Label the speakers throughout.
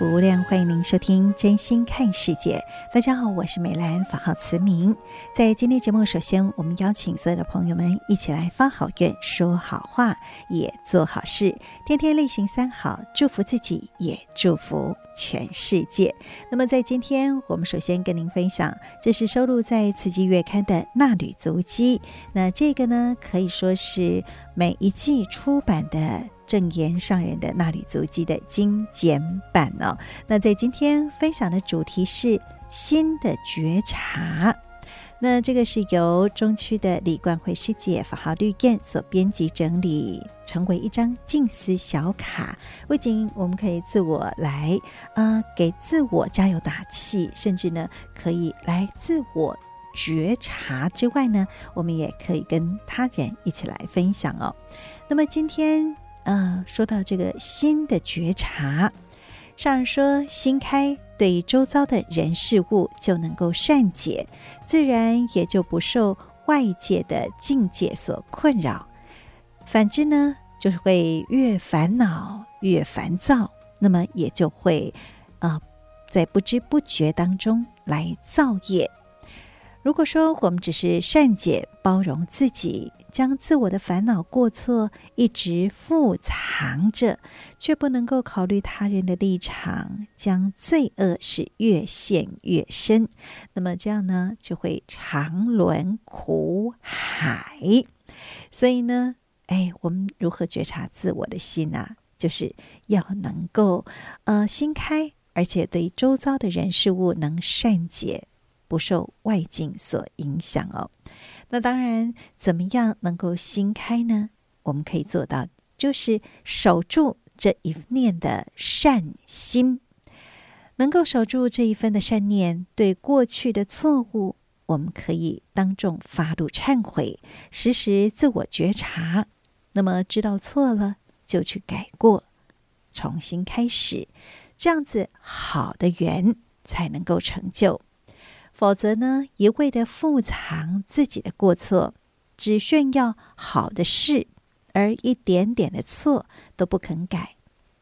Speaker 1: 福亮，欢迎您收听《真心看世界》。大家好，我是美兰，法号慈明。在今天节目，首先我们邀请所有的朋友们一起来发好愿、说好话，也做好事，天天例行三好，祝福自己，也祝福全世界。那么，在今天，我们首先跟您分享，这是收录在《慈济月刊》的《纳履足迹》。那这个呢，可以说是每一季出版的。证言上人的《那履足迹》的精简版哦。那在今天分享的主题是新的觉察。那这个是由中区的李冠慧师姐法号绿燕所编辑整理，成为一张静思小卡。不仅我们可以自我来啊、呃，给自我加油打气，甚至呢可以来自我觉察之外呢，我们也可以跟他人一起来分享哦。那么今天。呃，说到这个心的觉察，上人说心开，对周遭的人事物就能够善解，自然也就不受外界的境界所困扰。反之呢，就是会越烦恼越烦躁，那么也就会呃，在不知不觉当中来造业。如果说我们只是善解包容自己，将自我的烦恼过错一直覆藏着，却不能够考虑他人的立场，将罪恶是越陷越深。那么这样呢，就会常沦苦海。所以呢，哎，我们如何觉察自我的心啊？就是要能够呃心开，而且对周遭的人事物能善解。不受外境所影响哦。那当然，怎么样能够心开呢？我们可以做到，就是守住这一念的善心，能够守住这一分的善念。对过去的错误，我们可以当众发露忏悔，时时自我觉察。那么知道错了，就去改过，重新开始，这样子好的缘才能够成就。否则呢，一味的复藏自己的过错，只炫耀好的事，而一点点的错都不肯改，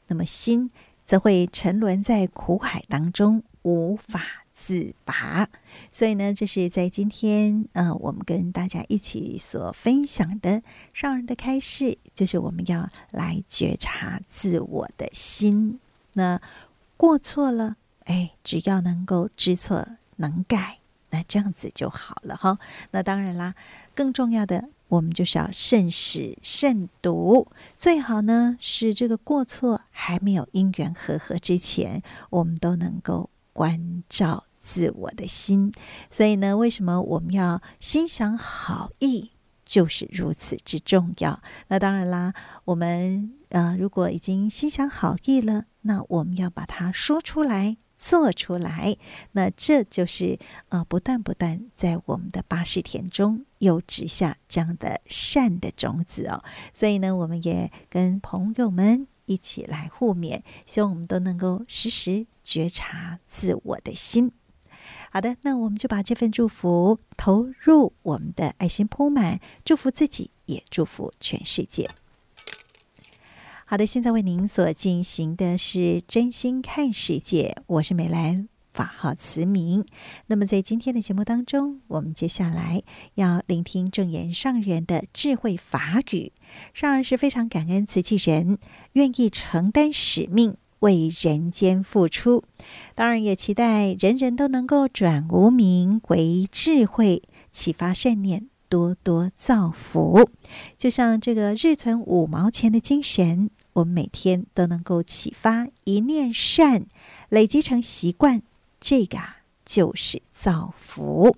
Speaker 1: 那么心则会沉沦在苦海当中，无法自拔。所以呢，这是在今天，呃，我们跟大家一起所分享的上人的开示，就是我们要来觉察自我的心。那过错了，哎，只要能够知错。能改，那这样子就好了哈。那当然啦，更重要的，我们就是要慎始慎独。最好呢是这个过错还没有因缘和合之前，我们都能够关照自我的心。所以呢，为什么我们要心想好意，就是如此之重要。那当然啦，我们呃，如果已经心想好意了，那我们要把它说出来。做出来，那这就是呃，不断不断在我们的八十田中又植下这样的善的种子哦。所以呢，我们也跟朋友们一起来互勉，希望我们都能够时时觉察自我的心。好的，那我们就把这份祝福投入我们的爱心铺满，祝福自己，也祝福全世界。好的，现在为您所进行的是真心看世界，我是美兰，法号慈明。那么在今天的节目当中，我们接下来要聆听证言上人的智慧法语。上人是非常感恩慈济人愿意承担使命，为人间付出。当然，也期待人人都能够转无名为智慧，启发善念，多多造福。就像这个日存五毛钱的精神，我们每天都能够启发一念善，累积成习惯，这个啊就是造福。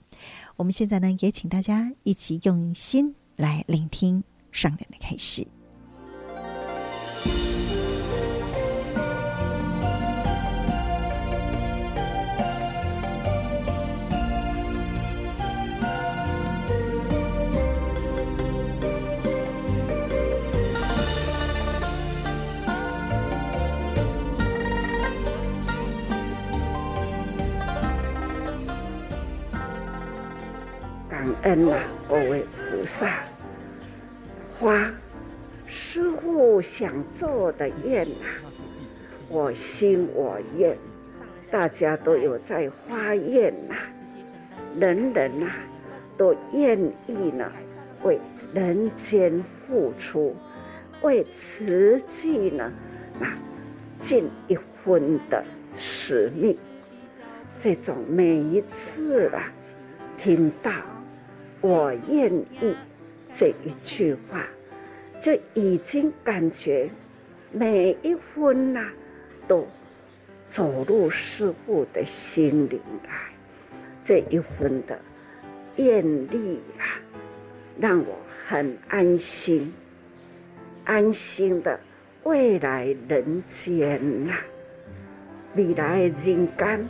Speaker 1: 我们现在呢，也请大家一起用心来聆听上人的开始。
Speaker 2: 恩啊，各位菩萨，花师傅想做的愿啊，我心我愿，大家都有在发愿呐，人人呐都愿意呢为人间付出，为慈济呢那尽一分的使命。这种每一次啊听到。我愿意这一句话，就已经感觉每一分呐、都走入师傅的心灵来。这一分的愿力啊，让我很安心，安心的未来人间呐、未来人间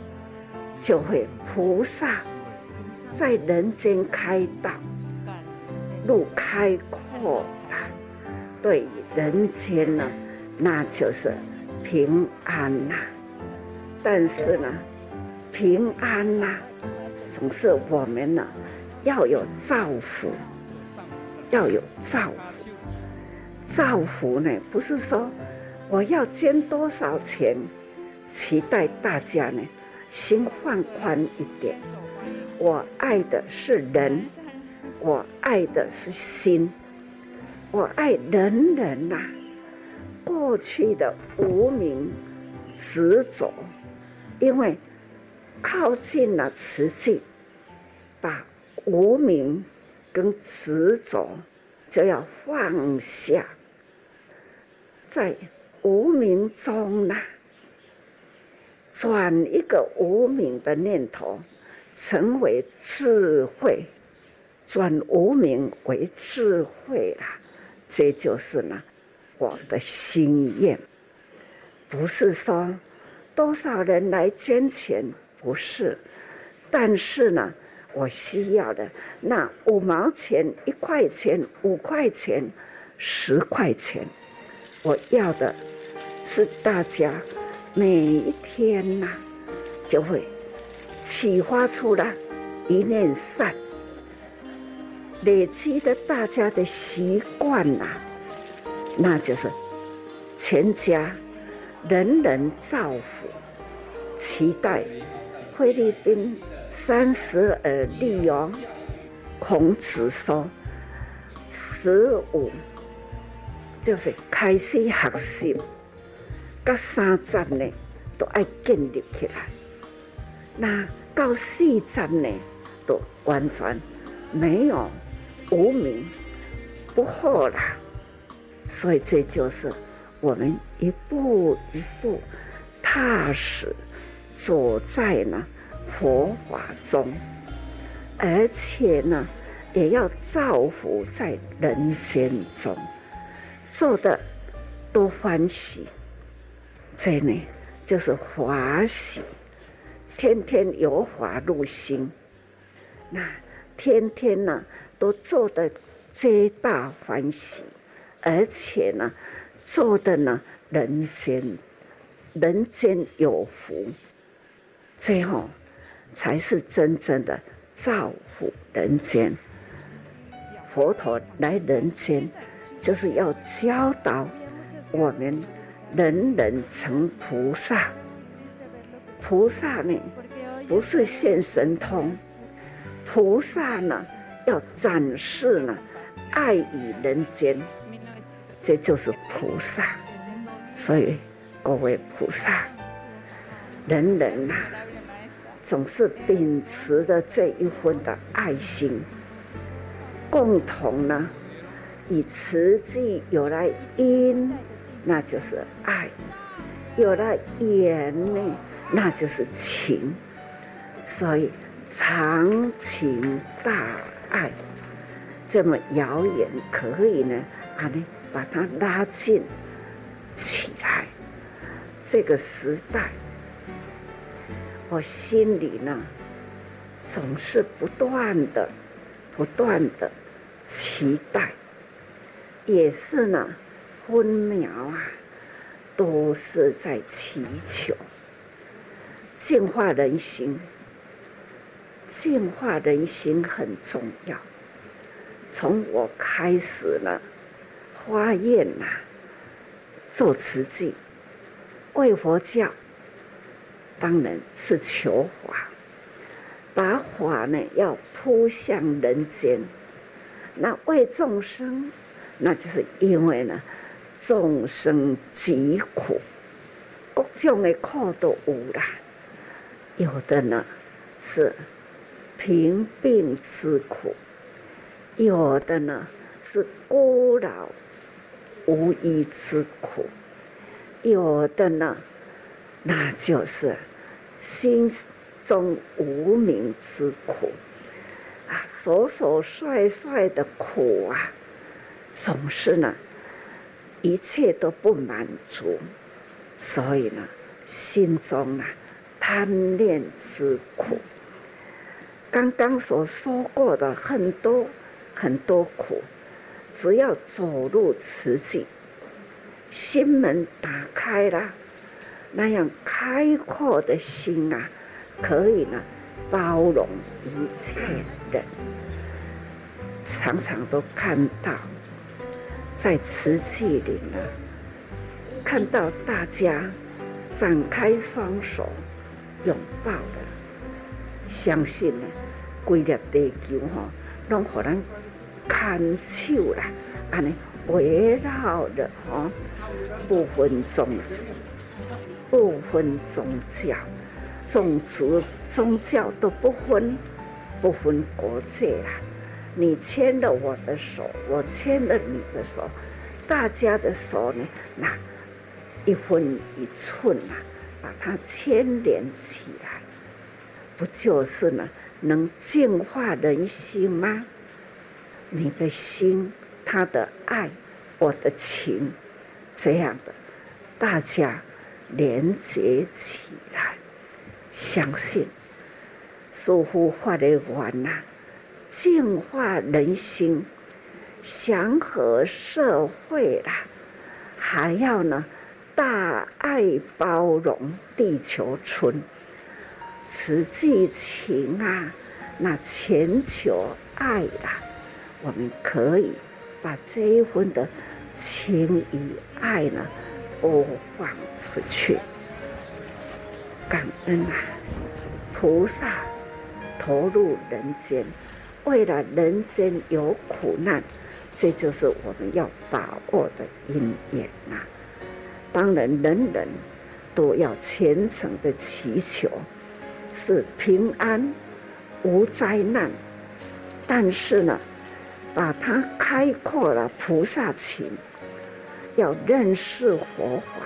Speaker 2: 就会菩萨。在人间开道，路开阔了，对人间呢，那就是平安呐。但是呢，平安呐，总是我们呢要有造福，要有造福。造福呢，不是说我要捐多少钱，期待大家呢心放宽一点。我爱的是人，我爱的是心，我爱人人呐、过去的无明执着，因为靠近了慈济，把无明跟执着就要放下，在无明中呐、转一个无明的念头。成为智慧，转无明为智慧啦，这就是呢，我的心愿。不是说多少人来捐钱，不是，但是呢，我需要的那五毛钱、一块钱、五块钱、十块钱，我要的是大家每一天呐，就会。启发出了一念善，累积的大家的习惯呐，那就是全家人人造福。期待菲律宾三十而立哦。孔子说：“十五就是开始学习，甲三十呢都爱建立起来。”那到四十呢，都完全没有无明不惑了，所以这就是我们一步一步踏实走在呢佛法中，而且呢也要造福在人间中，做的多欢喜，这呢就是欢喜。天天有法入心，那天天呢都做得皆大欢喜，而且呢做的呢人间人间有福，最后才是真正的造福人间。佛陀来人间就是要教导我们人人成菩萨。菩萨呢，不是现神通，菩萨呢要展示呢爱与人间，这就是菩萨。所以各位菩萨，人人呐、总是秉持着这一份的爱心，共同呢，以慈济有了因，那就是爱；有了缘呢，那就是情。所以长情大爱这么遥远，可以呢，把你，把它拉近起来。这个时代，我心里呢，总是不断的、不断的期待，也是呢，分秒啊，都是在祈求净化人心。净化人心很重要。从我开始了发愿呐，做慈济。为佛教，当然是求法，把法呢要扑向人间。那为众生，那就是因为呢，众生疾苦，各种的苦都有啦。有的呢是贫病之苦，有的呢是孤老无依之苦。有的呢，那就是心中无名之苦啊，所所帅帅的苦啊，总是呢，一切都不满足，所以呢，心中啊，贪恋之苦。刚刚所说过的很多很多苦，只要走入慈济。心门打开了，那样开阔的心啊，可以呢包容一切人。常常都看到，在慈济里呢，看到大家展开双手拥抱的，相信呢，规粒地球哈，拢互咱牵手啦，安尼围绕的哈。不分宗族，不分宗教，种族宗教都不分，不分国界啦！你牵了我的手，我牵了你的手，大家的手呢，那一分一寸啊，把它牵连起来，不就是呢？能净化人心吗？你的心，他的爱，我的情。这样的，大家连接起来，相信师父发的完呐，净化人心，祥和社会啦，还要呢，大爱包容地球村，慈济情啊，那全球爱啊，我们可以把这一份的。情与爱呢，播放出去，感恩啊！菩萨投入人间，为了人间有苦难，这就是我们要把握的因缘呐。当然，人人都要虔诚的祈求，是平安无灾难。但是呢，把它开阔了菩萨情。要认识佛法，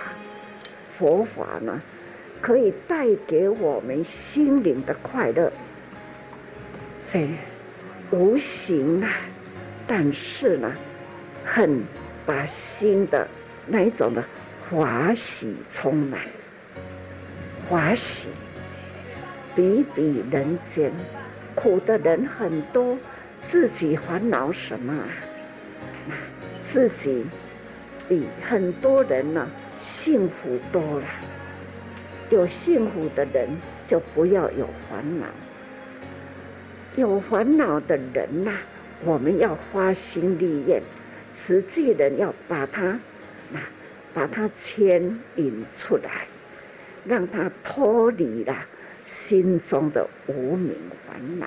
Speaker 2: 佛法呢，可以带给我们心灵的快乐，这无形啊，但是呢，很把心的那一种的欢喜充满，欢喜比比人间，苦的人很多，自己烦恼什么啊？自己。比很多人呢幸福多了，有幸福的人就不要有烦恼，有烦恼的人呐，我们要花心力愿，实际人要把他，那把它牵引出来，让他脱离了心中的无明烦恼。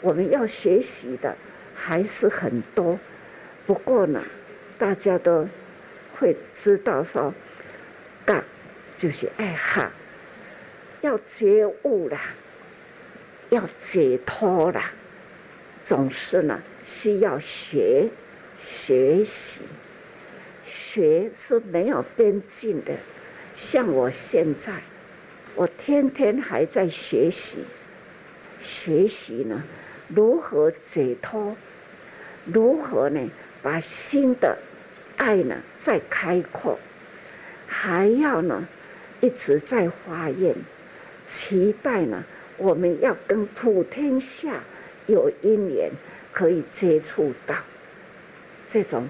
Speaker 2: 我们要学习的还是很多，不过呢，大家都。会知道说，干就是爱好，要觉悟啦，要解脱啦，总是呢需要学学习，学是没有边境的。像我现在，我天天还在学习，学习呢如何解脱，如何呢把新的爱呢再开阔，还要呢。一直在发愿，期待呢，我们要跟普天下有因缘，可以接触到这种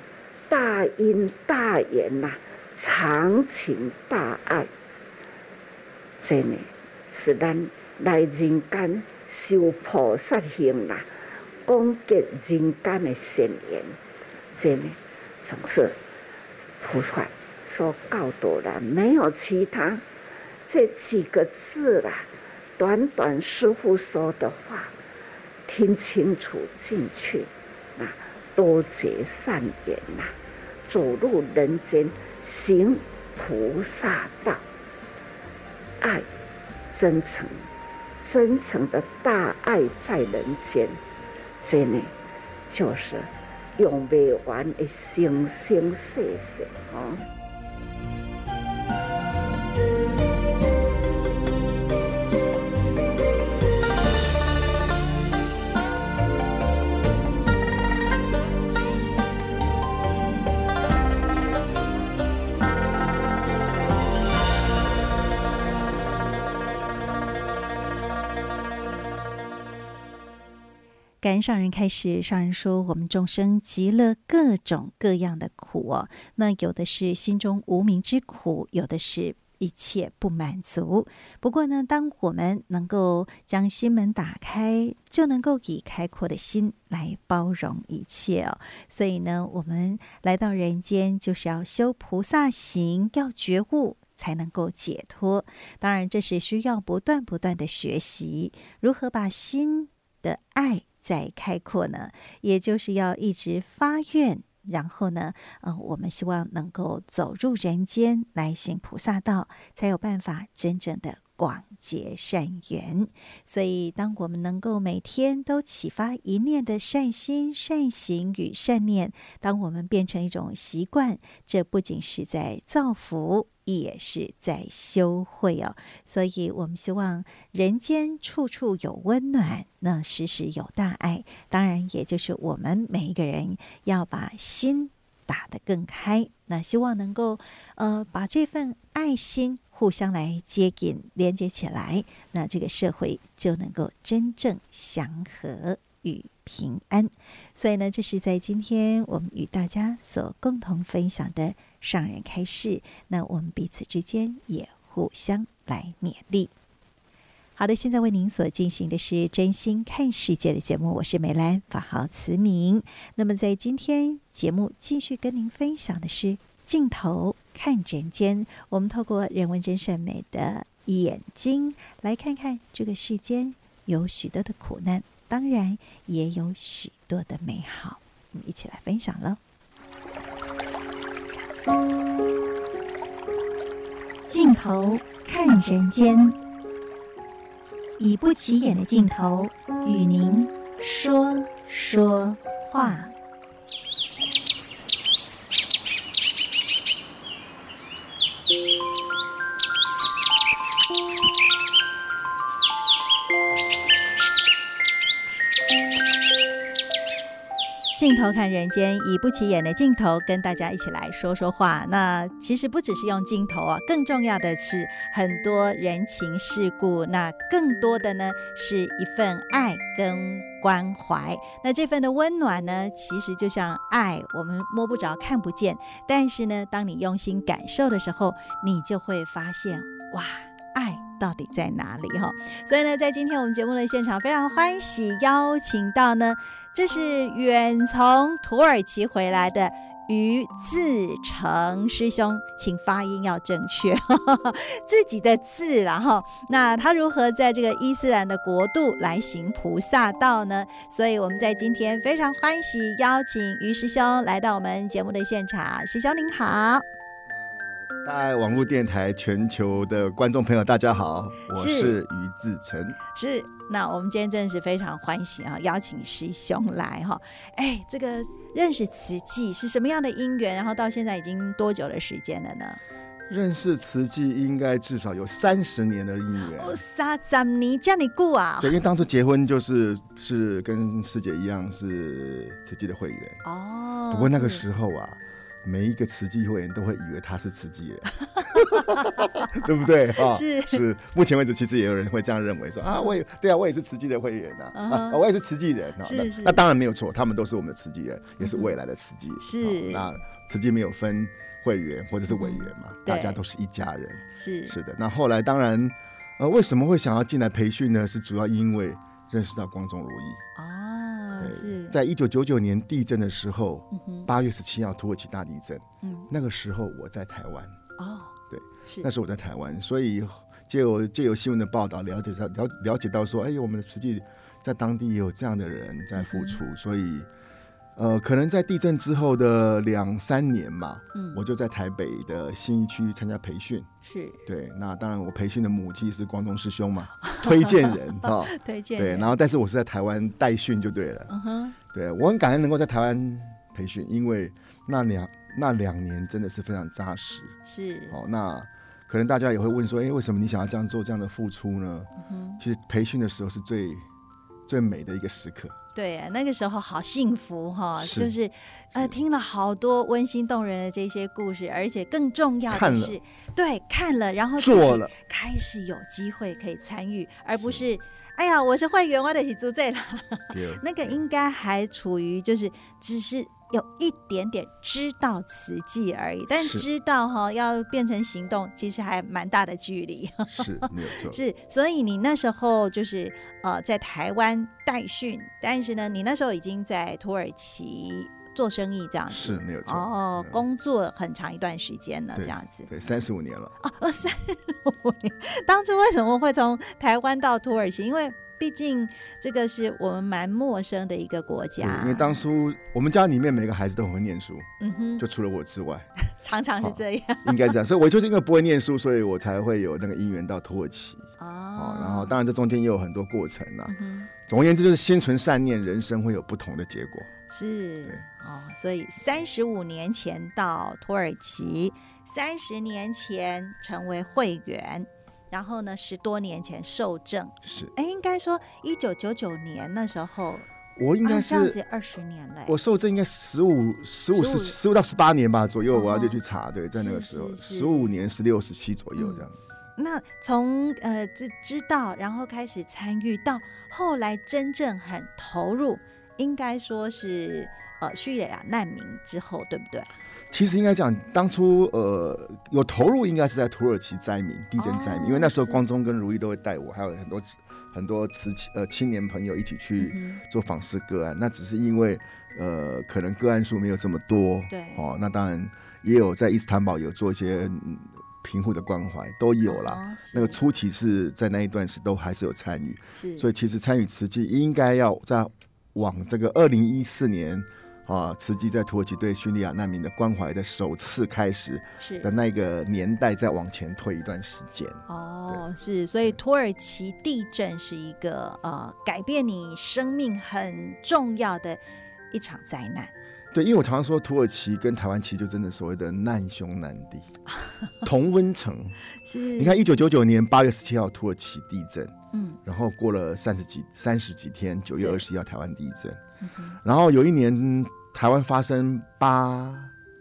Speaker 2: 大恩大缘呐，长情大爱，真的是咱来人间修菩萨行啦，广结人间的善缘，真的总是菩萨。说告多了，没有其他这几个字啦。短短师傅说的话，听清楚进去，啊，多结善缘呐，走入人间行菩萨道，爱真诚，真诚的大爱在人间，真的就是用未完的生生世世啊。
Speaker 1: 感恩上人开始，上人说：“我们众生极乐各种各样的苦哦，那有的是心中无明之苦，有的是一切不满足。不过呢，当我们能够将心门打开，就能够以开阔的心来包容一切哦。所以呢，我们来到人间就是要修菩萨行，要觉悟，才能够解脱。当然，这是需要不断不断的学习，如何把心的爱。”在开阔呢，也就是要一直发愿，然后呢，呃，我们希望能够走入人间来行菩萨道，才有办法真正的。广结善缘，所以当我们能够每天都启发一念的善心、善行与善念，当我们变成一种习惯，这不仅是在造福，也是在修慧哦。所以我们希望人间处处有温暖，那时时有大爱。当然，也就是我们每一个人要把心打得更开，那希望能够呃把这份爱心。互相来接近、连接起来，那这个社会就能够真正祥和与平安。所以呢，这是在今天我们与大家所共同分享的上人开示。那我们彼此之间也互相来勉励。好的，现在为您所进行的是真心看世界的节目，我是美兰，法号慈明。那么在今天节目继续跟您分享的是。镜头看人间，我们透过人文真善美的眼睛来看看这个世间有许多的苦难，当然也有许多的美好。我们一起来分享喽。镜头看人间，以不起眼的镜头与您说说话。镜头看人间，以不起眼的镜头跟大家一起来说说话。那其实不只是用镜头啊，更重要的是很多人情世故。那更多的呢，是一份爱跟关怀。那这份的温暖呢，其实就像爱，我们摸不着、看不见，但是呢，当你用心感受的时候，你就会发现，哇，爱。到底在哪里哈？所以呢，在今天我们节目的现场，非常欢喜邀请到呢，这是远从土耳其回来的于自成师兄，请发音要正确，自己的字，然后那他如何在这个伊斯兰的国度来行菩萨道呢？所以我们在今天非常欢喜邀请于师兄来到我们节目的现场，师兄您好。
Speaker 3: 大爱网络电台全球的观众朋友，大家好，我是于自成。
Speaker 1: 是，那我们今天真的是非常欢喜啊，邀请师兄来哈。哎，这个认识慈济是什么样的因缘？然后到现在已经多久的时间了呢？
Speaker 3: 认识慈济应该至少有三十年的因缘。
Speaker 1: 哦，三十年叫你过啊？
Speaker 3: 对，因为当初结婚就是是跟师姐一样是慈济的会员哦。不过那个时候啊。每一个慈济会员都会以为他是慈济人，对不对？啊，是是。目前为止，其实也有人会这样认为说，说啊，我也对啊，我也是慈济的会员呐，啊，uh -huh. 啊，我也是慈济人啊。是是。那当然没有错，他们都是我们的慈济人，也是未来的慈济人。是。那慈济没有分会员或者是委员嘛，大家都是一家人。是是的。那后来当然，呃，为什么会想要进来培训呢？是主要因为认识到光宗如义啊。是。在一九九九年地震的时候，八、嗯、月十七号土耳其大地震，嗯，那个时候我在台湾哦，对，是。那时候我在台湾，所以借由借由新闻的报道了解到了了解到说，哎，我们的实际在当地也有这样的人在付出，嗯、所以。呃，可能在地震之后的两三年嘛，嗯，我就在台北的新一区参加培训，是对。那当然，我培训的母亲是光宗师兄嘛，推荐人哈，推荐对。然后，但是我是在台湾代训就对了，嗯哼，对我很感恩能够在台湾培训，因为那两那两年真的是非常扎实，是。哦，那可能大家也会问说，哎，为什么你想要这样做这样的付出呢？嗯哼，其实培训的时候是最最美的一个时刻。
Speaker 1: 对啊，那个时候好幸福哈、哦，就是呃听了好多温馨动人的这些故事，而且更重要的是，对看了，然后做了，开始有机会可以参与，而不是，是哎呀，我是会员，我得去做这了，那个应该还处于就是只是。有一点点知道慈济而已，但知道哈要变成行动，其实还蛮大的距离。
Speaker 3: 是，没有错。
Speaker 1: 是，所以你那时候就是呃在台湾代训，但是呢，你那时候已经在土耳其做生意这样子。
Speaker 3: 是，没有错。
Speaker 1: 哦，工作很长一段时间了，这样子。
Speaker 3: 对，三十五年了。
Speaker 1: 哦，三十五年。当初为什么会从台湾到土耳其？因为毕竟这个是我们蛮陌生的一个国家，
Speaker 3: 因为当初我们家里面每个孩子都很会念书，嗯哼，就除了我之外，
Speaker 1: 常常是这样，
Speaker 3: 应该这样，所以我就是因为不会念书，所以我才会有那个姻缘到土耳其哦，然后当然这中间也有很多过程啊、嗯，总而言之就是心存善念，人生会有不同的结果，
Speaker 1: 是。哦，所以三十五年前到土耳其，三十年前成为会员。然后呢，十多年前受证是，哎，应该说一九九九年那时候，
Speaker 3: 我应该是、啊、这样子
Speaker 1: 二十年嘞。
Speaker 3: 我受证应该十五、十五、十十五到十八年吧左右，我要就去查，对，在那个时候，十五年、十六、十七左右这样。
Speaker 1: 嗯、那从呃知知道，然后开始参与，到后来真正很投入，应该说是呃叙利亚难民之后，对不对？
Speaker 3: 其实应该讲，当初呃有投入，应该是在土耳其灾民、地震灾民，哦，因为那时候光宗跟如意都会带我，还有很多很多慈呃青年朋友一起去做访视个案，嗯。那只是因为呃可能个案数没有这么多，对哦，那当然也有在伊斯坦堡有做一些贫户的关怀，都有啦，哦。那个初期是在那一段时都还是有参与，是，所以其实参与慈济应该要在往这个二零一四年。啊，慈济在土耳其对叙利亚难民的关怀的首次开始是的那个年代，再往前推一段时间。
Speaker 1: 哦，是，所以土耳其地震是一个呃改变你生命很重要的一场灾难。
Speaker 3: 对，因为我常常说土耳其跟台湾其实就真的所谓的难兄难弟，同温层。是，你看一九九九年八月十七号土耳其地震，嗯，然后过了三十几三十几天，九月二十一号台湾地震。然后有一年台湾发生八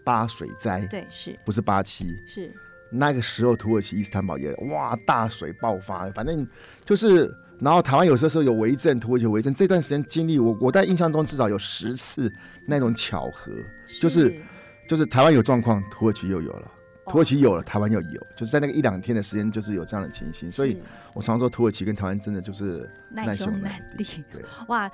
Speaker 3: 八水灾，对，是不是八七？是。那个时候土耳其伊斯坦堡也哇大水爆发，反正就是，然后台湾有时候有微震，土耳其微震，这段时间经历我我在印象中至少有十次那种巧合，是。就是就是台湾有状况，土耳其又有了，土耳其有了，台湾又有，就是在那个一两天的时间，就是有这样的情形，所以我常说土耳其跟台湾真的就是难兄难弟，对，哇。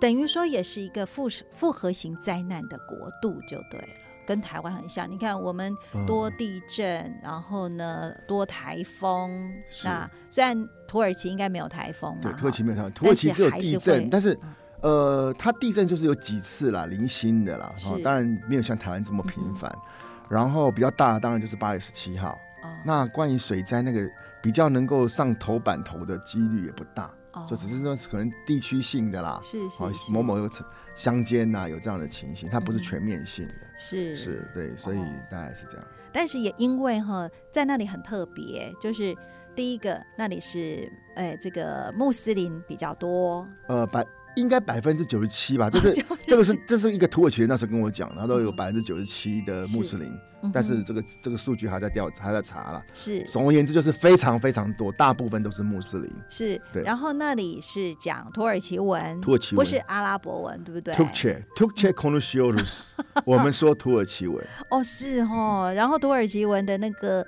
Speaker 1: 等于说也是一个复复合型灾难的国度就对了，跟台湾很像。你看我们多地震，嗯、然后呢多台风。那虽然土耳其应该没有台风嘛，
Speaker 3: 对，土耳其没有台风，土耳其只有地震。但是，呃，它地震就是有几次啦，零星的啦，哈，当然没有像台湾这么频繁。嗯然后比较大的当然就是八月十七号。哦。那关于水灾那个比较能够上头版头的几率也不大。哦。就只是说可能地区性的啦。
Speaker 1: 是是，是。
Speaker 3: 某某个乡间呐有这样的情形，它不是全面性的。嗯、
Speaker 1: 是。
Speaker 3: 是对，所以大概是这样。哦、
Speaker 1: 但是也因为哈，在那里很特别，就是第一个那里是哎这个穆斯林比较多。
Speaker 3: 呃，百。应该百分之九十七吧，这是 这个是这是一个土耳其人那时候跟我讲，他都有百分之九十七的穆斯林，但是这个这个数据还在调还在查了。
Speaker 1: 是，
Speaker 3: 总而言之就是非常非常多，大部分都是穆斯林。
Speaker 1: 是，对。然后那里是讲土耳其文，
Speaker 3: 土耳其文
Speaker 1: 不是阿拉伯文，对不对
Speaker 3: ？Türkçe Türkçe konuşuyoruz，我们说土耳其文。
Speaker 1: 哦，是哦。然后土耳其文的那个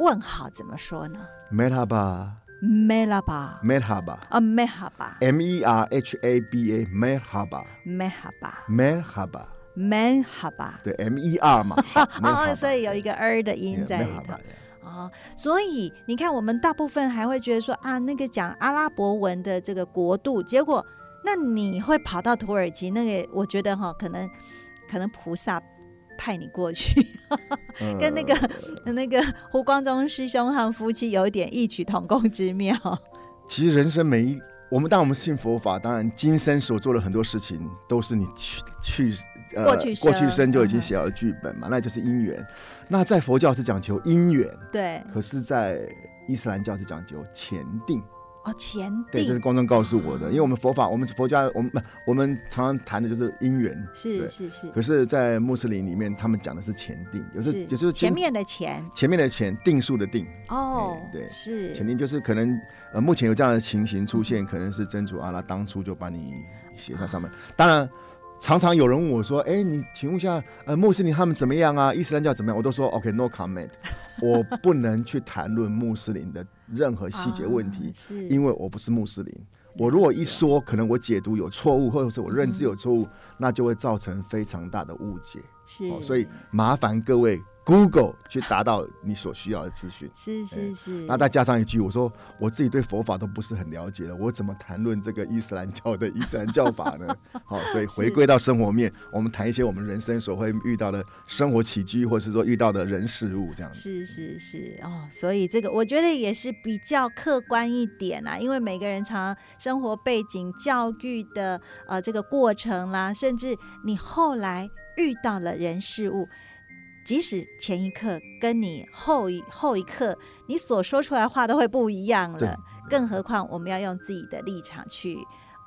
Speaker 1: 问号怎么说呢
Speaker 3: ？Merhaba。
Speaker 1: Merhaba，Merhaba 啊
Speaker 3: ，Merhaba，M E R H A B
Speaker 1: A，Merhaba，Merhaba，Merhaba，
Speaker 3: 对，M E R 嘛，
Speaker 1: 哦，所以有一个 R 的音在里头，哦，所以你看，我们大部分还会觉得说啊，那个讲阿拉伯文的这个国度，结果那你会跑到土耳其，那个我觉得哈，可能可能菩萨。派你过去，跟那个、呃、那个胡光中师兄他们夫妻有一点异曲同工之妙。
Speaker 3: 其实人生每一，我们当我们信佛法，当然今生所做的很多事情，都是你去去呃过去过去生就已经写好了剧本嘛，嗯、那就是因缘。那在佛教是讲求因缘，
Speaker 1: 对，
Speaker 3: 可是在伊斯兰教是讲究前定。
Speaker 1: 哦，前定
Speaker 3: 对，这是观众告诉我的，因为我们佛法，我们佛家，我们不，我们常常谈的就是因缘，
Speaker 1: 是是是。
Speaker 3: 可是，在穆斯林里面，他们讲的是前定，有时有时候
Speaker 1: 前面的前，
Speaker 3: 前面的前，定数的定。
Speaker 1: 哦，
Speaker 3: 对，
Speaker 1: 是
Speaker 3: 前定，就是可能呃，目前有这样的情形出现，可能是真主阿拉当初就把你写在上面。当然，常常有人问我说：“哎，你请问一下，呃，穆斯林他们怎么样啊？伊斯兰教怎么样？”我都说：“OK，no comment。”我不能去谈论穆斯林的任何细节问题，因为我不是穆斯林。我如果一说，可能我解读有错误，或者是我认知有错误，那就会造成非常大的误解。是，所以麻烦各位。Google 去达到你所需要的资讯，
Speaker 1: 是是是。
Speaker 3: 那再加上一句，我说我自己对佛法都不是很了解了，我怎么谈论这个伊斯兰教的伊斯兰教法呢？好，所以回归到生活面，我们谈一些我们人生所会遇到的生活起居，或是说遇到的人事物这样子。
Speaker 1: 是是是哦，所以这个我觉得也是比较客观一点啊，因为每个人常生活背景、教育的呃这个过程啦，甚至你后来遇到了人事物。即使前一刻跟你后一后一刻，你所说出来话都会不一样了，更何况我们要用自己的立场去，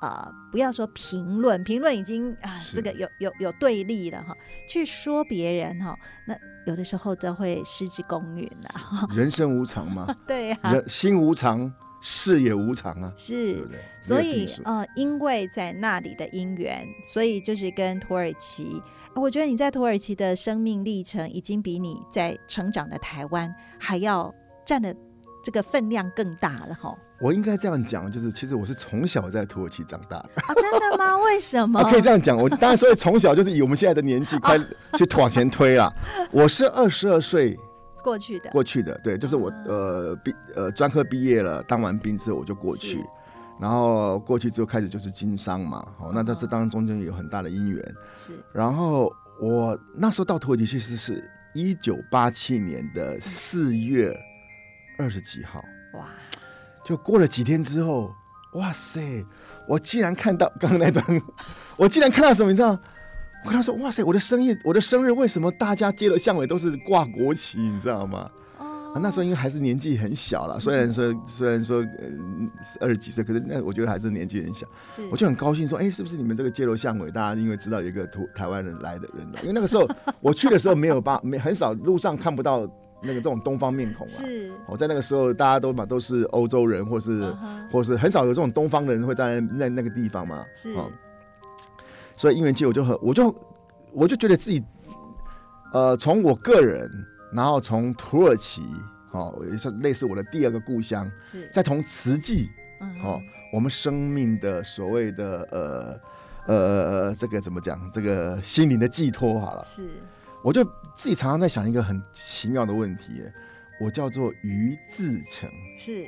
Speaker 1: 呃，不要说评论，评论已经啊，这个有有有对立了哈，去说别人哈，那有的时候都会失之公允了。
Speaker 3: 人生无常嘛，
Speaker 1: 对呀、
Speaker 3: 啊，人心无常。事也无常啊，
Speaker 1: 是，对对，所以呃，因为在那里的因缘，所以就是跟土耳其，我觉得你在土耳其的生命历程，已经比你在成长的台湾还要占的这个分量更大了哈。
Speaker 3: 我应该这样讲，就是其实我是从小在土耳其长大的
Speaker 1: 啊，真的吗？为什么？
Speaker 3: 可以这样讲，我当然所以从小就是以我们现在的年纪快 去往前推啦。我是二十二岁。
Speaker 1: 过去的，
Speaker 3: 过去的，对，就是我呃毕呃专科毕业了，当完兵之后我就过去，然后过去之后开始就是经商嘛，哦，那这是当然中间有很大的因缘，是，然后我那时候到土耳其其实是一九八七年的四月二十几号，哇，就过了几天之后，哇塞，我竟然看到刚刚那段，我竟然看到什么，你知道？我跟他说：“哇塞，我的生日，我的生日，为什么大家街头巷尾都是挂国旗？你知道吗？哦、啊，那时候因为还是年纪很小了，虽然说、嗯、虽然说呃二十几岁，可是那我觉得还是年纪很小。我就很高兴说，哎、欸，是不是你们这个街头巷尾，大家因为知道有一个土台湾人来的人来，因为那个时候 我去的时候没有把没很少路上看不到那个这种东方面孔啊。是，我在那个时候大家都嘛都是欧洲人，或是、uh huh、或是很少有这种东方人会在那那个地方嘛。是。哦所以因缘际，我就很，我就，我就觉得自己，呃，从我个人，然后从土耳其，哦，也是类似我的第二个故乡，是再从慈济，嗯哼，哦，我们生命的所谓的，呃，呃，呃，这个怎么讲？这个心灵的寄托，好了，是，我就自己常常在想一个很奇妙的问题，我叫做于自成，是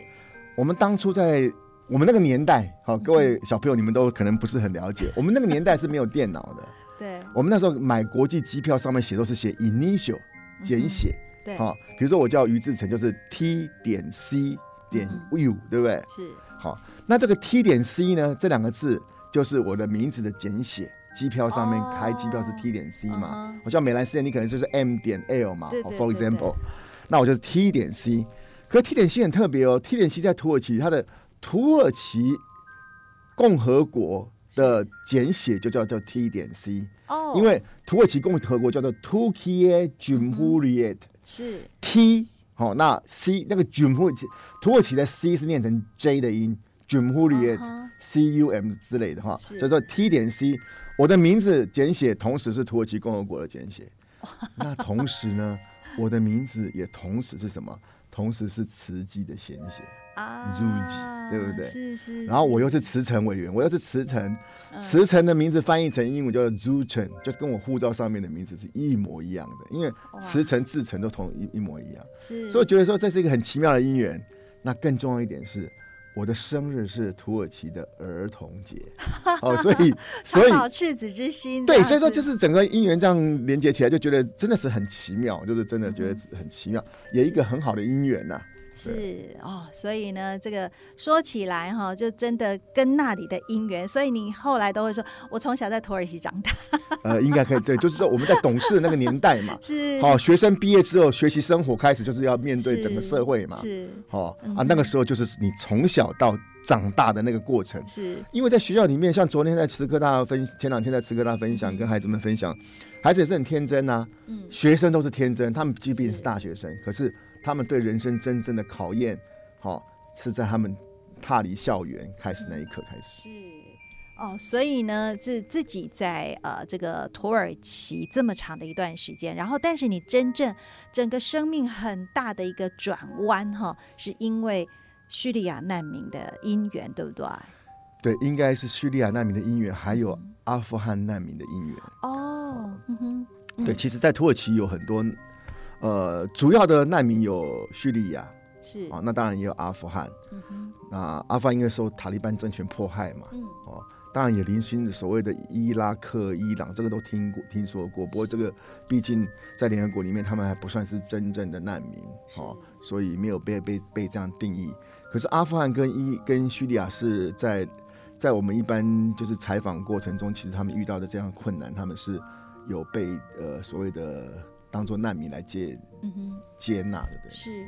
Speaker 3: 我们当初在。我们那个年代，好，各位小朋友，你们都可能不是很了解。我们那个年代是没有电脑的，对。我们那时候买国际机票，上面写都是写 initial 简写，
Speaker 1: 对，
Speaker 3: 好，比如说我叫于志成，就是 T 点 C 点 U，对不对？
Speaker 1: 是，
Speaker 3: 好，那这个 T 点 C 呢，这两个字就是我的名字的简写。机票上面开机票是 T 点 C 嘛？我叫美兰诗妍，你可能就是 M 点 L 嘛？For example，那我就是 T 点 C。可是 T 点 C 很特别哦，T 点 C 在土耳其，它的土耳其共和国的简写就叫叫 T 点 C。哦，因为土耳其共和国叫做 Türkiye Cumhuriyet，是。T。好，那 C 那个 Cumhuriyet 土耳其的 C 是念成 J 的音，Cumhuriyet，C U M 之类的哈，叫做 T 点 C。我的名字简写同时是土耳其共和国的简写，那同时呢，我的名字也同时是什么？同时是慈济的简写。啊，Rugi，对不对？是是。然后我又是慈诚委员，我又是慈诚，慈诚的名字翻译成英文叫做 Zuchen，就是跟我护照上面的名字是一模一样的，因为慈诚、至诚都同一一模一样。是。所以我觉得说这是一个很奇妙的姻缘。那更重要一点是。我的生日是土耳其的儿童节，哦，所以 所以
Speaker 1: 赤子之心，
Speaker 3: 对，所以说就是整个姻缘这样连接起来，就觉得真的是很奇妙，就是真的觉得很奇妙，也一个很好的姻缘呐。
Speaker 1: 是哦，所以呢，这个说起来哈，就真的跟那里的姻缘，所以你后来都会说，我从小在土耳其长大。
Speaker 3: 呃，应该可以，对，就是说我们在懂事的那个年代嘛，是，好，学生毕业之后，学习生活开始就是要面对整个社会嘛，是，好啊，那个时候就是你从小到长大的那个过程，是，因为在学校里面，像昨天在慈科大分，前两天在慈科大分享，跟孩子们分享，孩子也是很天真呐，嗯，学生都是天真，他们即便是。大学生，可是。他们对人生真正的考验，好、哦，是在他们踏离校园开始那一刻开始。是
Speaker 1: 哦，所以呢，自自己在呃这个土耳其这么长的一段时间，然后但是你真正整个生命很大的一个转弯哈、哦，是因为叙利亚难民的因缘，对不对？
Speaker 3: 对，应该是叙利亚难民的因缘，还有阿富汗难民的因缘。
Speaker 1: 哦，嗯哼，
Speaker 3: 对，其实，在土耳其有很多。呃，主要的难民有叙利亚，是啊，那当然也有阿富汗。那阿富汗因为受塔利班政权迫害嘛，嗯，哦，当然也零星的所谓的伊拉克、伊朗，这个都听过、听说过。不过这个毕竟在联合国里面，他们还不算是真正的难民，哦，所以没有被被被这样定义。可是阿富汗跟伊跟叙利亚是在在我们一般就是采访过程中，其实他们遇到的这样困难，他们是有被呃所谓的。当做难民来接，嗯哼，接纳的，对。
Speaker 1: 是，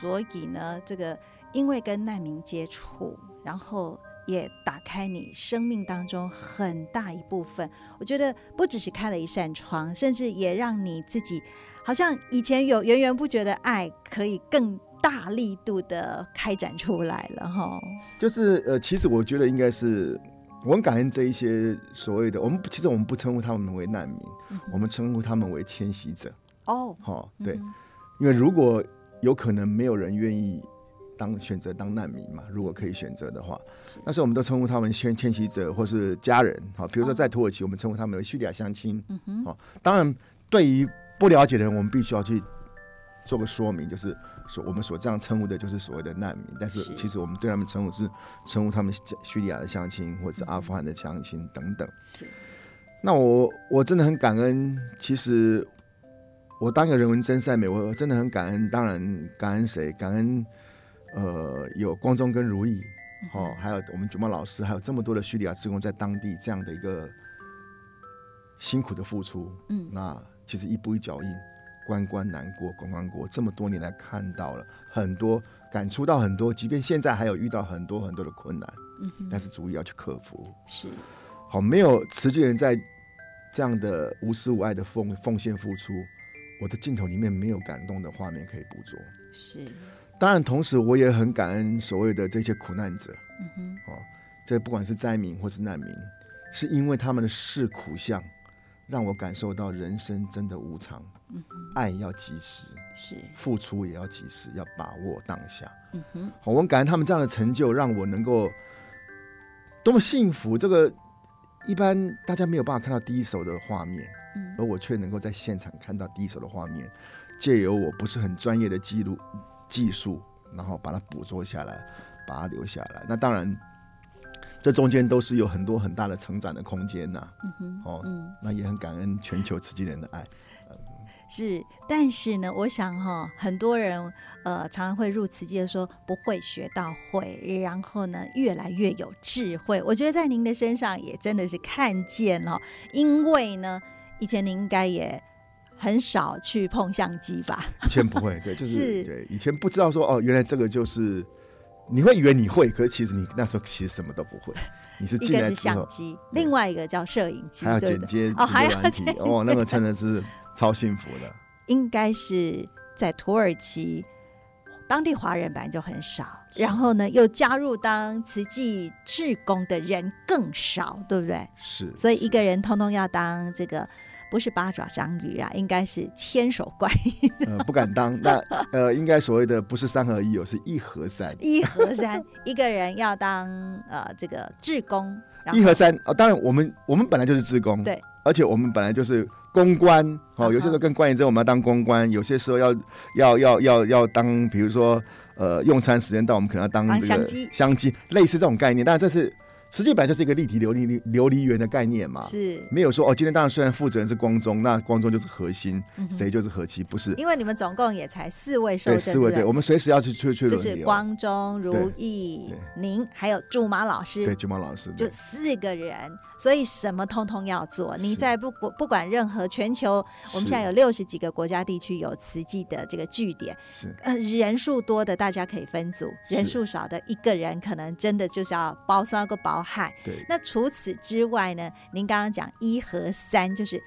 Speaker 1: 所以呢，这个因为跟难民接触，然后也打开你生命当中很大一部分。我觉得不只是开了一扇窗，甚至也让你自己好像以前有源源不绝的爱，可以更大力度的开展出来了哈。
Speaker 3: 就是呃，其实我觉得应该是。我很感恩这一些所谓的我们，其实我们不称呼他们为难民，嗯、我们称呼他们为迁徙者。哦，好，对，嗯、因为如果有可能没有人愿意当选择当难民嘛，如果可以选择的话，那时候我们都称呼他们迁迁徙者或是家人。好，比如说在土耳其，我们称呼他们为叙利亚乡亲。嗯哼，好，当然对于不了解的人，我们必须要去做个说明，就是。所我们所这样称呼的，就是所谓的难民。但是其实我们对他们称呼是称呼他们叙利亚的乡亲，或者是阿富汗的乡亲等等。是。那我我真的很感恩。其实我当个人文真善美，我真的很感恩。当然感恩谁？感恩呃有光宗跟如意，哦，还有我们九茂老师，还有这么多的叙利亚职工在当地这样的一个辛苦的付出。嗯。那其实一步一脚印。关关难过关关过，这么多年来看到了很多，感触到很多，即便现在还有遇到很多很多的困难，嗯，但是足以要去克服。是，好，没有慈济人在这样的无私无爱的奉奉献付出，我的镜头里面没有感动的画面可以捕捉。是，当然同时我也很感恩所谓的这些苦难者，嗯哼，哦，这不管是灾民或是难民，是因为他们的世苦相。让我感受到人生真的无常，嗯、爱要及时，是付出也要及时，要把握当下。嗯哼，好，我感恩他们这样的成就，让我能够多么幸福。这个一般大家没有办法看到第一手的画面，嗯、而我却能够在现场看到第一手的画面，借由我不是很专业的记录技术，然后把它捕捉下来，把它留下来。那当然。这中间都是有很多很大的成长的空间呐、啊。
Speaker 1: 嗯哼，
Speaker 3: 哦，
Speaker 1: 嗯，
Speaker 3: 那也很感恩全球慈济人的爱。
Speaker 1: 是，但是呢，我想哈、哦，很多人呃常常会入慈济的说不会学到会，然后呢越来越有智慧。我觉得在您的身上也真的是看见哦，因为呢以前您应该也很少去碰相机吧？
Speaker 3: 以前不会，对，就是，
Speaker 1: 是
Speaker 3: 对，以前不知道说哦，原来这个就是你会以为你会，可是其实你那时候其实什么都不会。你是
Speaker 1: 一个是相机，另外一个叫摄影机，
Speaker 3: 还有剪接
Speaker 1: 哦，还有剪
Speaker 3: 哦，那个 真的是超幸福的。
Speaker 1: 应该是在土耳其，当地华人本来就很少，然后呢又加入当慈济志工的人更少，对不对？
Speaker 3: 是，
Speaker 1: 所以一个人通通要当这个。不是八爪章鱼啊，应该是千手观音。
Speaker 3: 呃，不敢当。那呃，应该所谓的不是三合一，哦，是一合三。
Speaker 1: 一合三，一个人要当呃这个志工。
Speaker 3: 一合三哦，当然我们我们本来就是志工，
Speaker 1: 对，
Speaker 3: 而且我们本来就是公关哦。有些时候跟关员证我们要当公关，有些时候要要要要要当，比如说呃用餐时间到，我们可能要当这个
Speaker 1: 相
Speaker 3: 机，类似这种概念。当然这是。实际本来就是一个立体琉璃琉璃园的概念嘛，
Speaker 1: 是。
Speaker 3: 没有说哦。今天当然虽然负责人是光宗，那光宗就是核心，谁、嗯、就是核心，不是？因
Speaker 1: 为你们总共也才四位受证，
Speaker 3: 四位，对，我们随时要去去去
Speaker 1: 就是光宗、如意、您还有驻马老师，
Speaker 3: 对，驻马老师
Speaker 1: 就四个人，所以什么通通要做。你在不不管任何全球，我们现在有六十几个国家地区有慈济的这个据点，
Speaker 3: 是。
Speaker 1: 呃人数多的大家可以分组，人数少的一个人可能真的就是要包三个包。嗨，
Speaker 3: 对。
Speaker 1: 那除此之外呢？您刚刚讲一和三，就是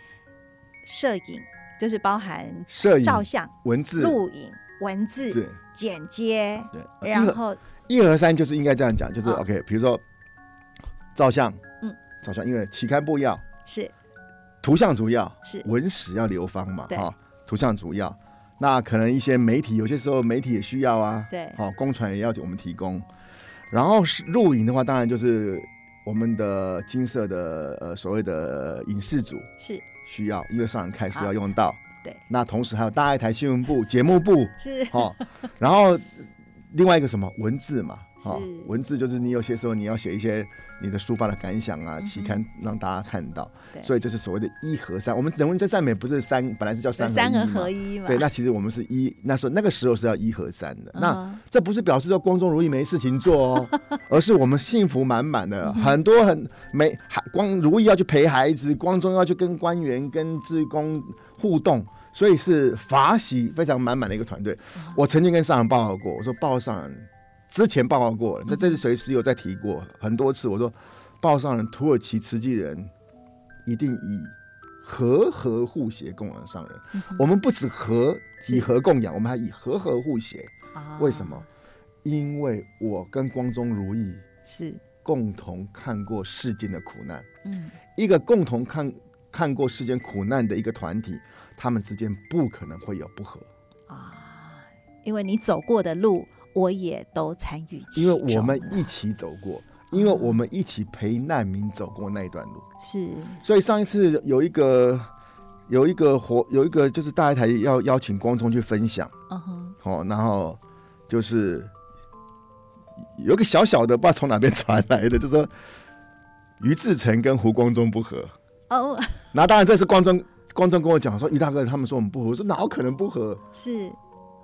Speaker 1: 摄影，就是包含摄影、照相、
Speaker 3: 文字、
Speaker 1: 录影、文字、对剪接，
Speaker 3: 对。
Speaker 1: 然后
Speaker 3: 一和三就是应该这样讲，就是 OK。比如说照相，
Speaker 1: 嗯，
Speaker 3: 照相，因为期刊部要
Speaker 1: 是
Speaker 3: 图像主要，
Speaker 1: 是
Speaker 3: 文史要流芳嘛，哈，图像主要。那可能一些媒体，有些时候媒体也需要啊，
Speaker 1: 对，
Speaker 3: 好，公传也要我们提供。然后是录影的话，当然就是我们的金色的呃所谓的影视组
Speaker 1: 是。需
Speaker 3: 要，因为上人开始要用到。
Speaker 1: 对，
Speaker 3: 那同时还有大爱台新闻部节目部
Speaker 1: 是。
Speaker 3: 哦，然后另外一个什么文字嘛。哦，文字就是你有些时候你要写一些你的抒发的感想啊，期刊让大家看到，所以这是所谓的一和三。我们人文在赞美不是三，本来是叫三
Speaker 1: 三合合一嘛？
Speaker 3: 对，那其实我们是一，那时候那个时候是要一和三的。那这不是表示说光宗如意没事情做哦，而是我们幸福满满的，很多很没还光如意要去陪孩子，光宗要去跟官员跟职工互动，所以是法喜非常满满的一个团队。我曾经跟上人报告过，我说报告上人。之前报告过了，这这次随时有在提过很多次。我说，报上人土耳其慈济人一定以和和互协供养上人。嗯、我们不止和以和供养，我们还以和和互协。为什么？因为我跟光宗如意是共同看过世间的苦难。嗯，一个共同看看过世间苦难的一个团体，他们之间不可能会有不和
Speaker 1: 啊，因为你走过的路。我也都参与，
Speaker 3: 因为我们一起走过，因为我们一起陪难民走过那一段路。
Speaker 1: 是，
Speaker 3: 所以上一次有一个有一个活有一个就是大爱台要邀请光中去分享，嗯哼，哦，然后就是有一个小小的不知道从哪边传来的，就是说于志成跟胡光中不和。哦，那当然这是光宗光宗跟我讲说，于大哥他们说我们不合，我说哪有可能不合？
Speaker 1: 是。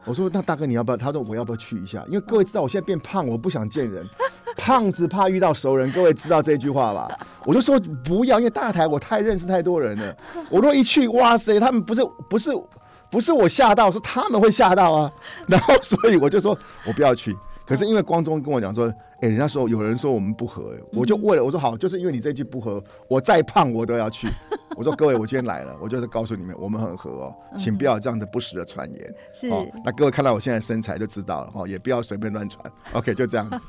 Speaker 3: 我说那大哥你要不要？他说我要不要去一下？因为各位知道我现在变胖，我不想见人，胖子怕遇到熟人。各位知道这句话吧？我就说不要，因为大台我太认识太多人了。我若一去，哇塞，他们不是不是不是我吓到，是他们会吓到啊。然后所以我就说我不要去。可是因为光中跟我讲说。哎、欸，人家说有人说我们不合，我就为了，我说好，就是因为你这句不合，我再胖我都要去。我说各位，我今天来了，我就是告诉你们，我们很合哦，请不要这样的不实的传言。
Speaker 1: 是、
Speaker 3: 哦，那各位看到我现在身材就知道了哈、哦，也不要随便乱传。OK，就这样子。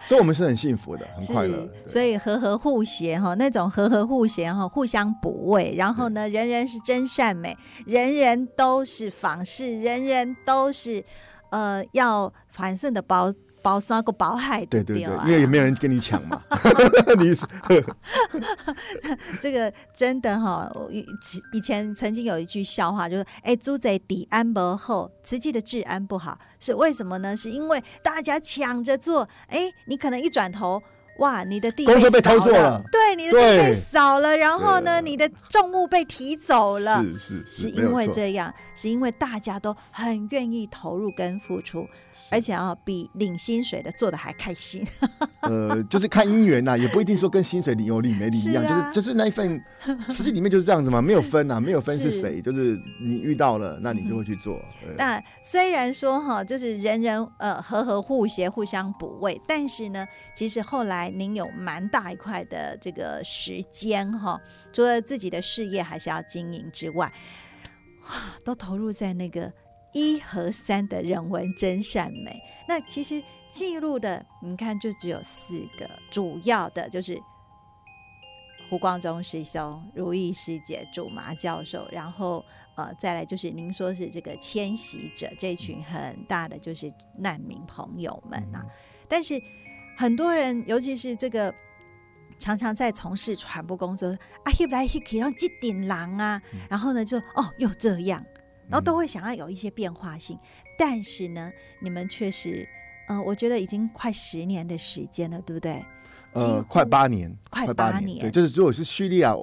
Speaker 3: 所以我们是很幸福的，很快乐。
Speaker 1: 所以和和互协哈，那种和和互协哈，互相补位，然后呢，人人是真善美，人人都是访视，人人都是呃要反胜的包。包山个包海，
Speaker 3: 对对对，因为也没有人跟你抢嘛。你
Speaker 1: 这个真的哈，以以前曾经有一句笑话，就是哎，猪贼抵安不后，慈济的治安不好，是为什么呢？是因为大家抢着做，哎，你可能一转头，哇，你的地
Speaker 3: 公车被偷做了，
Speaker 1: 对，你的地被扫了，然后呢，你的重物被提走了，
Speaker 3: 是是是，
Speaker 1: 是因为这样，是因为大家都很愿意投入跟付出。而且啊，比领薪水的做的还开心。
Speaker 3: 呃，就是看姻缘呐，也不一定说跟薪水领有领没领一样，啊、就是就是那一份实际里面就是这样子嘛，没有分呐，没有分是谁，是 就是你遇到了，那你就会去做。
Speaker 1: 那虽然说哈，就是人人呃和和互协，互相补位，但是呢，其实后来您有蛮大一块的这个时间哈，除了自己的事业还是要经营之外，哇，都投入在那个。一和三的人文真善美，那其实记录的，你看就只有四个，主要的就是胡光中师兄、如意师姐、主麻教授，然后呃，再来就是您说是这个迁徙者这群很大的就是难民朋友们啊。但是很多人，尤其是这个常常在从事传播工作啊，一来一去让几顶狼啊，然后呢就哦又这样。然后都会想要有一些变化性，但是呢，你们确实，呃，我觉得已经快十年的时间了，对不对？
Speaker 3: 呃，快八年，
Speaker 1: 快八年，
Speaker 3: 对，就是如果是叙利亚，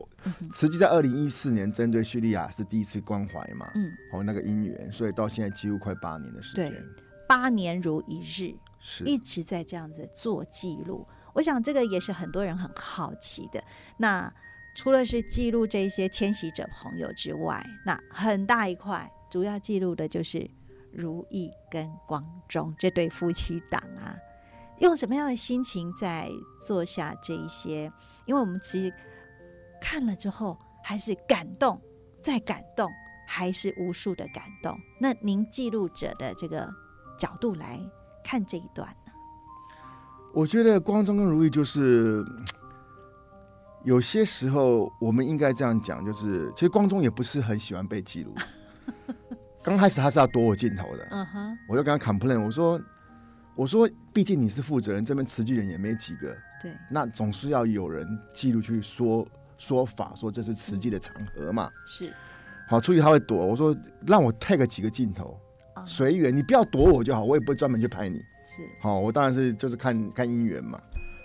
Speaker 3: 实际在二零一四年针对叙利亚是第一次关怀嘛，嗯，哦，那个姻缘，所以到现在几乎快八年的时间，对，
Speaker 1: 八年如一日，是一直在这样子做记录。我想这个也是很多人很好奇的。那。除了是记录这些迁徙者朋友之外，那很大一块主要记录的就是如意跟光中这对夫妻档啊，用什么样的心情在做下这一些？因为我们其实看了之后，还是感动，再感动，还是无数的感动。那您记录者的这个角度来看这一段呢？
Speaker 3: 我觉得光中跟如意就是。有些时候，我们应该这样讲，就是其实光中也不是很喜欢被记录。刚开始他是要躲我镜头的，嗯哼，我就跟他 complain，我说，我说，毕竟你是负责人，这边词句人也没几个，对，那总是要有人记录去说说法，说这是词句的场合嘛，是，好，出去他会躲，我说让我 take 几个镜头，随缘，你不要躲我就好，我也不会专门去拍你，是，好，我当然是就是看看姻缘嘛。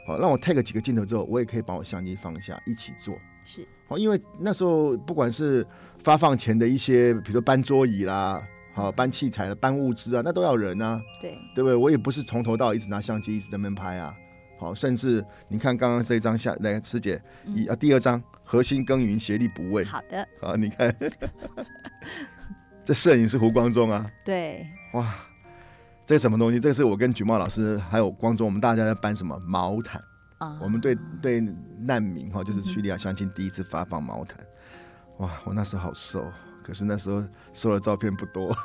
Speaker 3: 好，让我 take 几个镜头之后，我也可以把我相机放下，一起做。是，好，因为那时候不管是发放前的一些，比如说搬桌椅啦，好搬器材、搬物资啊，那都要人啊。对，对不对？我也不是从头到尾一直拿相机一直在那边拍啊。好，甚至你看刚刚这一张下来，师姐，一、嗯、啊第二张核心耕耘协力补位。好的。好，你看，这摄影是胡光中啊。对。哇。这是什么东西？这是我跟举茂老师还有光中，我们大家在搬什么毛毯啊？我们对对难民哈，就是叙利亚相亲第一次发放毛毯。哇，我那时候好瘦，可是那时候瘦的照片不多。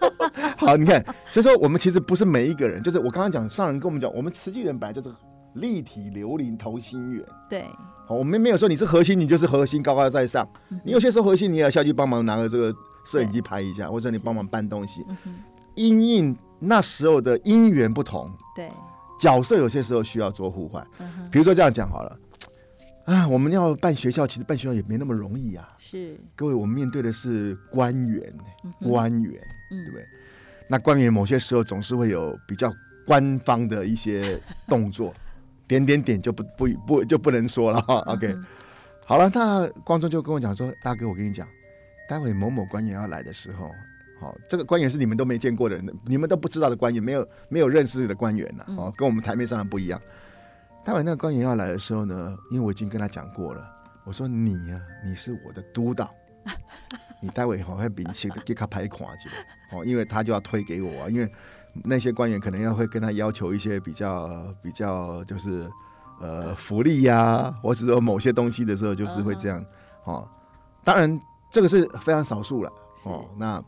Speaker 3: 好，你看，所以说我们其实不是每一个人，就是我刚刚讲上人跟我们讲，我们慈济人本来就是立体琉璃同心圆。对，好，我们没有说你是核心，你就是核心高高在上。你有些时候核心，你也要下去帮忙拿个这个摄影机拍一下，或者你帮忙搬东西。因应那时候的因缘不同，对角色有些时候需要做互换。比如说这样讲好了，啊，我们要办学校，其实办学校也没那么容易啊。是，各位，我们面对的是官员，官员，对不对？那官员某些时候总是会有比较官方的一些动作，点点点就不不不就不能说了哈。OK，好了，那光中就跟我讲说，大哥，我跟你讲，待会某某官员要来的时候。好，这个官员是你们都没见过的人，你们都不知道的官员，没有没有认识的官员呐。哦，跟我们台面上的不一样。待会那个官员要来的时候呢，因为我已经跟他讲过了，我说你呀、啊，你是我的督导，你待会好会秉起给他拍垮去。哦，因为他就要推给我，因为那些官员可能要会跟他要求一些比较比较就是呃福利呀、啊，或者说某些东西的时候，就是会这样。哦，当然这个是非常少数了。哦，那。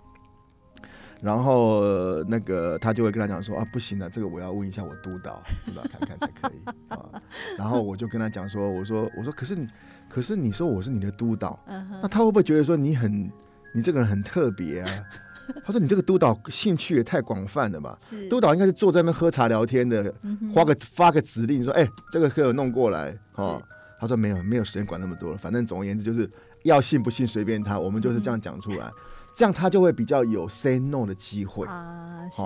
Speaker 3: 然后那个他就会跟他讲说啊，不行了，这个我要问一下我督导，督导看看才可以啊。然后我就跟他讲说，我说我说可是你可是你说我是你的督导，那他会不会觉得说你很你这个人很特别啊？他说你这个督导兴趣也太广泛了吧？督导应该是坐在那边喝茶聊天的，发个发个指令说哎，这个给我弄过来啊。他说没有没有时间管那么多了，反正总而言之就是要信不信随便他，我们就是这样讲出来。这样他就会比较有 say no 的机会
Speaker 1: 啊，是，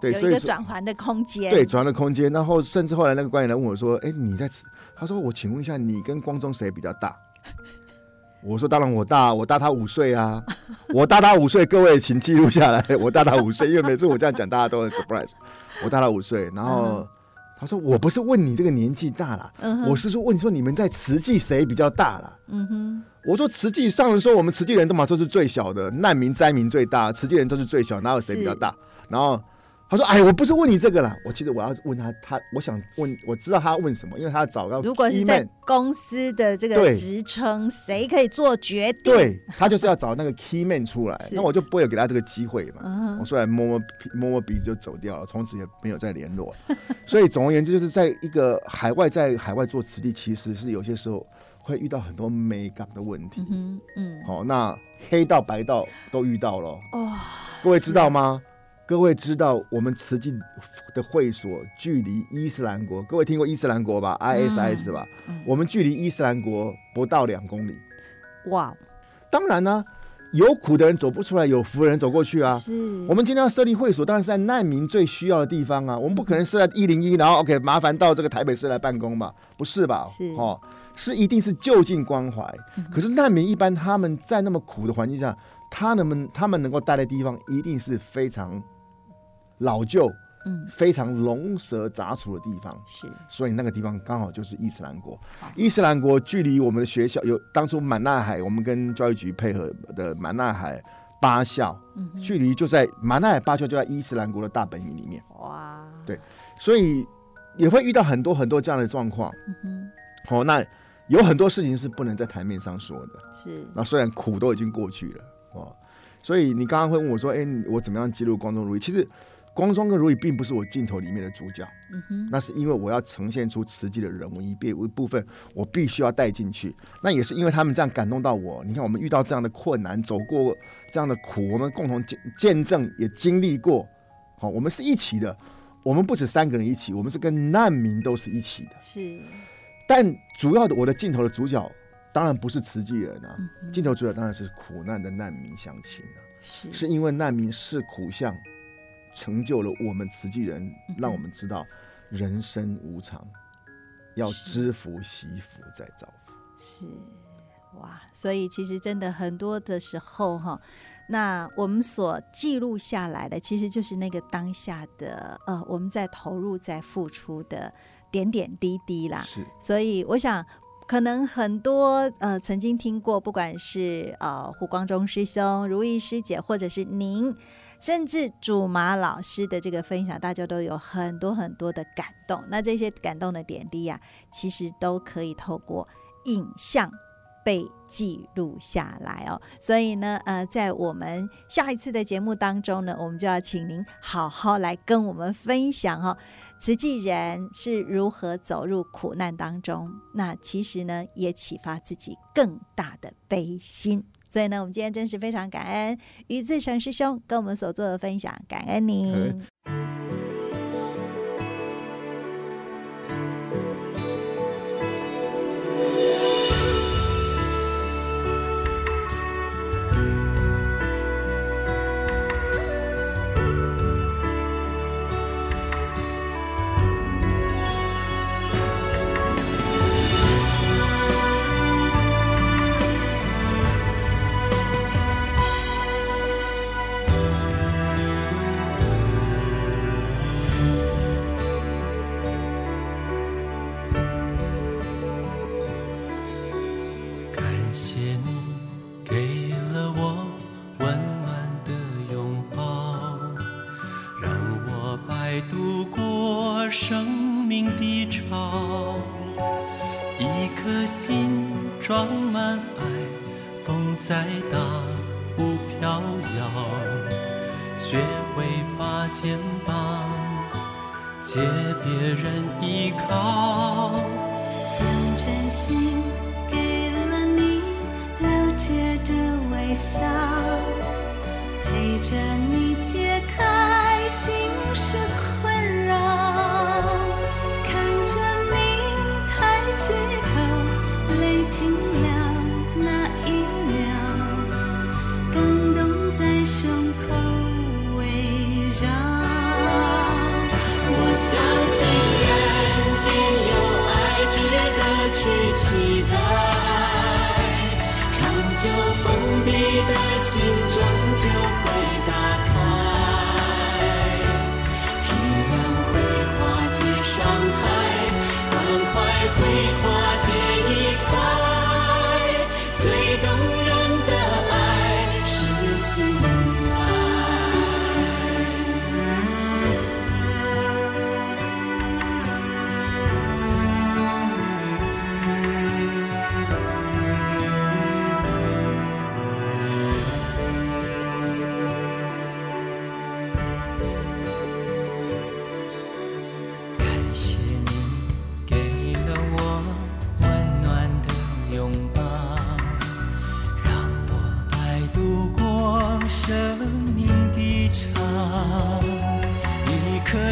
Speaker 3: 对，
Speaker 1: 有一个转换的空间，
Speaker 3: 对，转换的空间。然后甚至后来那个官员来问我说：“哎，你在？”他说：“我请问一下，你跟光中谁比较大？” 我说：“当然我大，我大他五岁啊，我大他五岁。各位请记录下来，我大他五岁，因为每次我这样讲，大家都很 surprise。我大他五岁，然后他说：我不是问你这个年纪大了，我是说问你说你们在慈济谁比较大了？嗯哼，我说慈济上人说我们慈济人都嘛都是最小的，难民灾民最大，慈济人都是最小，哪有谁比较大？然后。”他说：“哎，我不是问你这个啦，我其实我要问他，他我想问，我知道他问什么，因为他要找到。
Speaker 1: 如果是在公司的这个职称，谁可以做决定？
Speaker 3: 对，他就是要找那个 key man 出来，那我就不会有给他这个机会嘛。嗯、我出来摸摸摸摸鼻子就走掉了，从此也没有再联络。所以总而言之，就是在一个海外，在海外做慈地，其实是有些时候会遇到很多美港的问题。嗯嗯，好、哦，那黑道白道都遇到了。哦，各位知道吗？”各位知道我们慈济的会所距离伊斯兰国，各位听过伊斯兰国吧？ISIS 吧？嗯嗯、我们距离伊斯兰国不到两公里。哇！当然呢、啊，有苦的人走不出来，有福的人走过去啊。是。我们今天要设立会所，当然是在难民最需要的地方啊。我们不可能设在一零一，然后 OK 麻烦到这个台北市来办公嘛？不是吧？是。哦，是一定是就近关怀。嗯、可是难民一般他们在那么苦的环境下，他能他们能够待的地方一定是非常。老旧，嗯，非常龙蛇杂处的地方，是，所以那个地方刚好就是伊斯兰国。伊斯兰国距离我们的学校有当初满纳海，我们跟教育局配合的满纳海八校，嗯、距离就在满纳海八校就在伊斯兰国的大本营里面。哇，对，所以也会遇到很多很多这样的状况。嗯哼，好、哦，那有很多事情是不能在台面上说的。是，那虽然苦都已经过去了，哦，所以你刚刚会问我说，哎、欸，我怎么样记录光宗如意？其实。光宗跟如意并不是我镜头里面的主角，嗯、哼那是因为我要呈现出慈济的人文一边一部分，我必须要带进去。那也是因为他们这样感动到我。你看，我们遇到这样的困难，走过这样的苦，我们共同见见证，也经历过。好，我们是一起的。我们不止三个人一起，我们是跟难民都是一起的。是，但主要的我的镜头的主角当然不是慈济人啊，镜、头主角当然是苦难的难民乡亲啊。是，是因为难民是苦相。成就了我们慈济人，让我们知道人生无常，要知福惜福再造福。
Speaker 1: 是，哇！所以其实真的很多的时候哈，那我们所记录下来的，其实就是那个当下的呃，我们在投入、在付出的点点滴滴啦。是，所以我想，可能很多呃曾经听过，不管是呃胡光中师兄、如意师姐，或者是您。甚至祖玛老师的这个分享，大家都有很多很多的感动。那这些感动的点滴呀、其实都可以透过影像被记录下来哦。所以呢，呃，在我们下一次的节目当中呢，我们就要请您好好来跟我们分享哦，慈济人是如何走入苦难当中。那其实呢，也启发自己更大的悲心。所以呢，我们今天真是非常感恩于自成师兄跟我们所做的分享，感恩您。
Speaker 4: 学
Speaker 5: 会把肩膀借别人依靠。
Speaker 4: 用真心给了你了解的微笑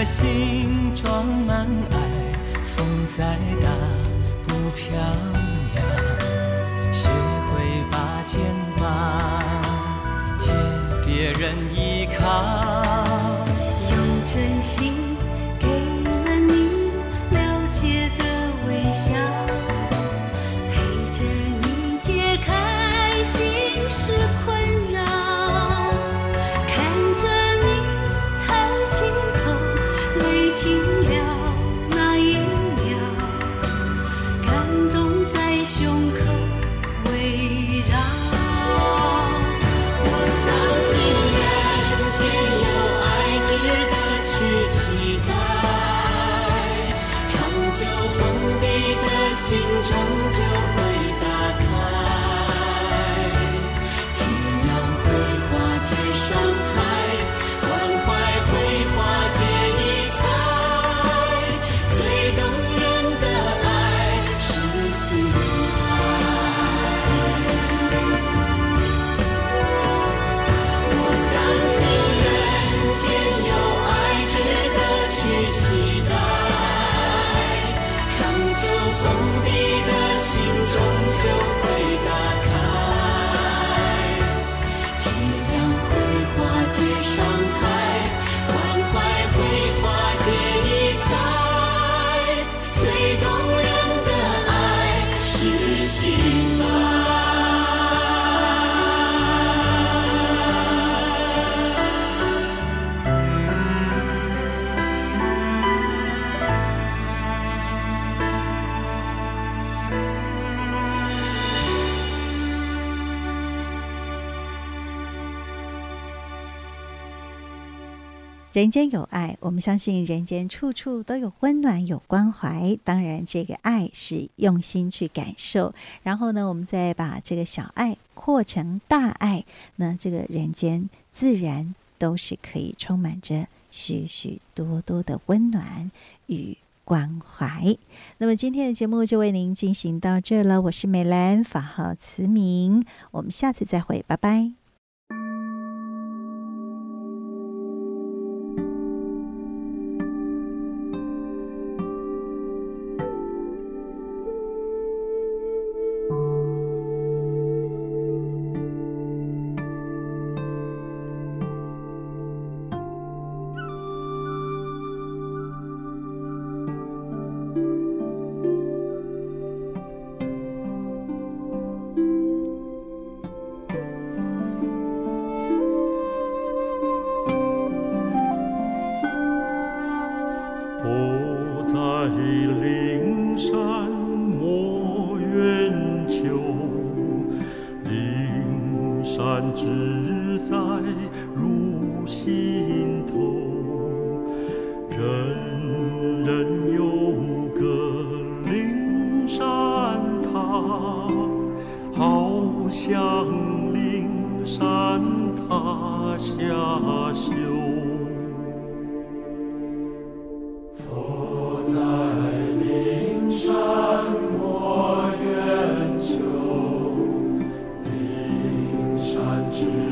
Speaker 4: 心装满爱风再大不飘扬。学会把肩人
Speaker 1: 间有爱，我们相信人间处处都有温暖、有关怀。当然，这个爱是用心去感受，然后呢，我们再把这个小爱扩成大爱，那这个人间自然都是可以充满着许许多多的温暖与关怀。那么，今天的节目就为您进行到这了。我是美兰，法号慈明，我们下次再会，拜拜。
Speaker 6: 志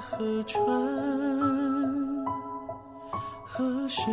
Speaker 6: 河川，河水